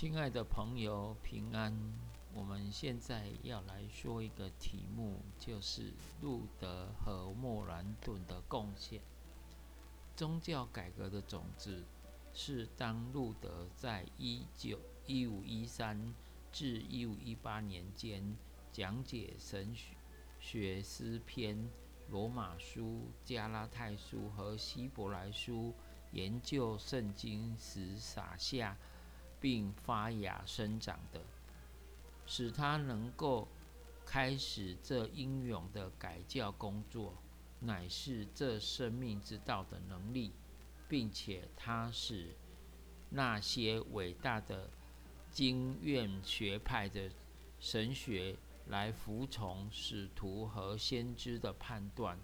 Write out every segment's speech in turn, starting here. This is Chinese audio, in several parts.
亲爱的朋友，平安。我们现在要来说一个题目，就是路德和莫兰顿的贡献。宗教改革的种子是当路德在一九一五一三至一五一八年间讲解神学诗篇、罗马书、加拉太书和希伯来书，研究圣经时撒下。并发芽生长的，使他能够开始这英勇的改教工作，乃是这生命之道的能力，并且他使那些伟大的经院学派的神学来服从使徒和先知的判断，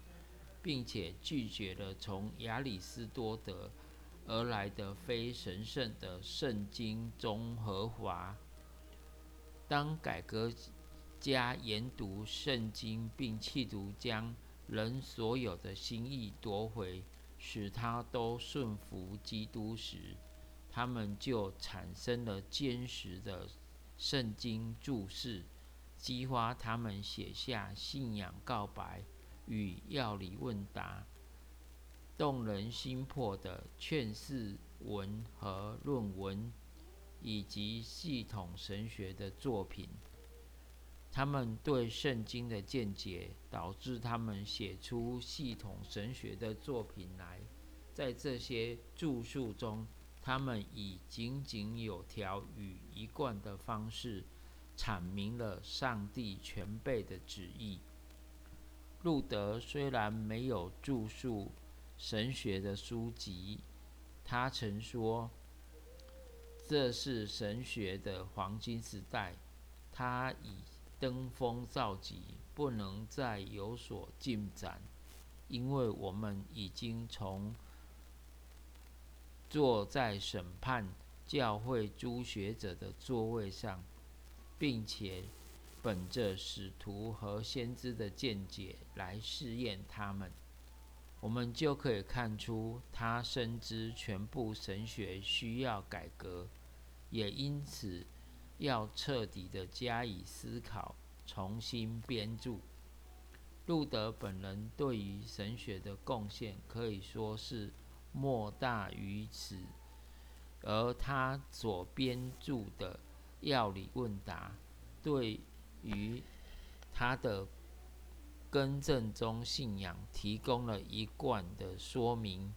并且拒绝了从亚里士多德。而来的非神圣的圣经中和华。当改革家研读圣经，并企图将人所有的心意夺回，使他都顺服基督时，他们就产生了坚实的圣经注释，激发他们写下信仰告白与要理问答。动人心魄的劝世文和论文，以及系统神学的作品，他们对圣经的见解，导致他们写出系统神学的作品来。在这些著述中，他们以井井有条与一贯的方式，阐明了上帝全备的旨意。路德虽然没有著述。神学的书籍，他曾说：“这是神学的黄金时代，他已登峰造极，不能再有所进展，因为我们已经从坐在审判教会诸学者的座位上，并且本着使徒和先知的见解来试验他们。”我们就可以看出，他深知全部神学需要改革，也因此要彻底的加以思考，重新编著。路德本人对于神学的贡献可以说是莫大于此，而他所编著的要理问答，对于他的。更正中信仰提供了一贯的说明。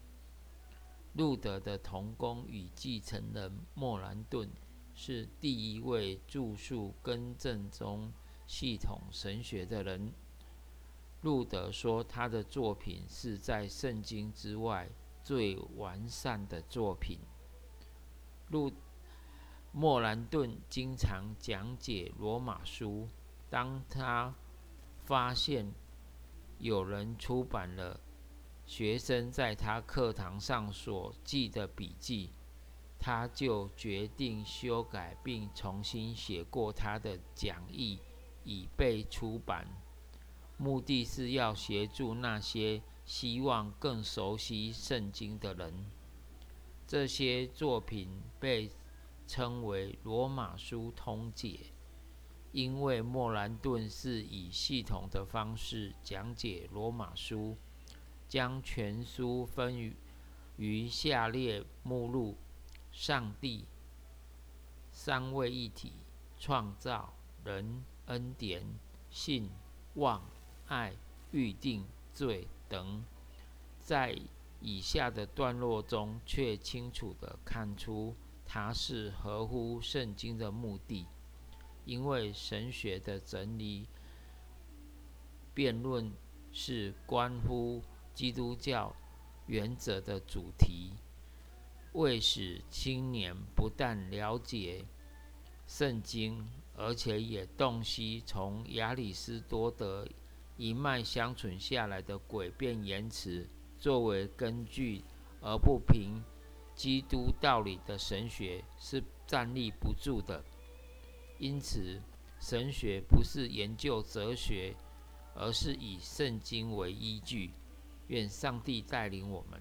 路德的同工与继承人莫兰顿是第一位著述更正中系统神学的人。路德说，他的作品是在圣经之外最完善的作品。路莫兰顿经常讲解罗马书，当他。发现有人出版了学生在他课堂上所记的笔记，他就决定修改并重新写过他的讲义，以被出版。目的是要协助那些希望更熟悉圣经的人。这些作品被称为《罗马书通解》。因为莫兰顿是以系统的方式讲解罗马书，将全书分于下列目录：上帝、三位一体、创造、人、恩典、信、望、爱、预定、罪等。在以下的段落中，却清楚地看出它是合乎圣经的目的。因为神学的整理辩论是关乎基督教原则的主题，为使青年不但了解圣经，而且也洞悉从亚里士多德一脉相传下来的诡辩言辞作为根据，而不凭基督道理的神学是站立不住的。因此，神学不是研究哲学，而是以圣经为依据。愿上帝带领我们。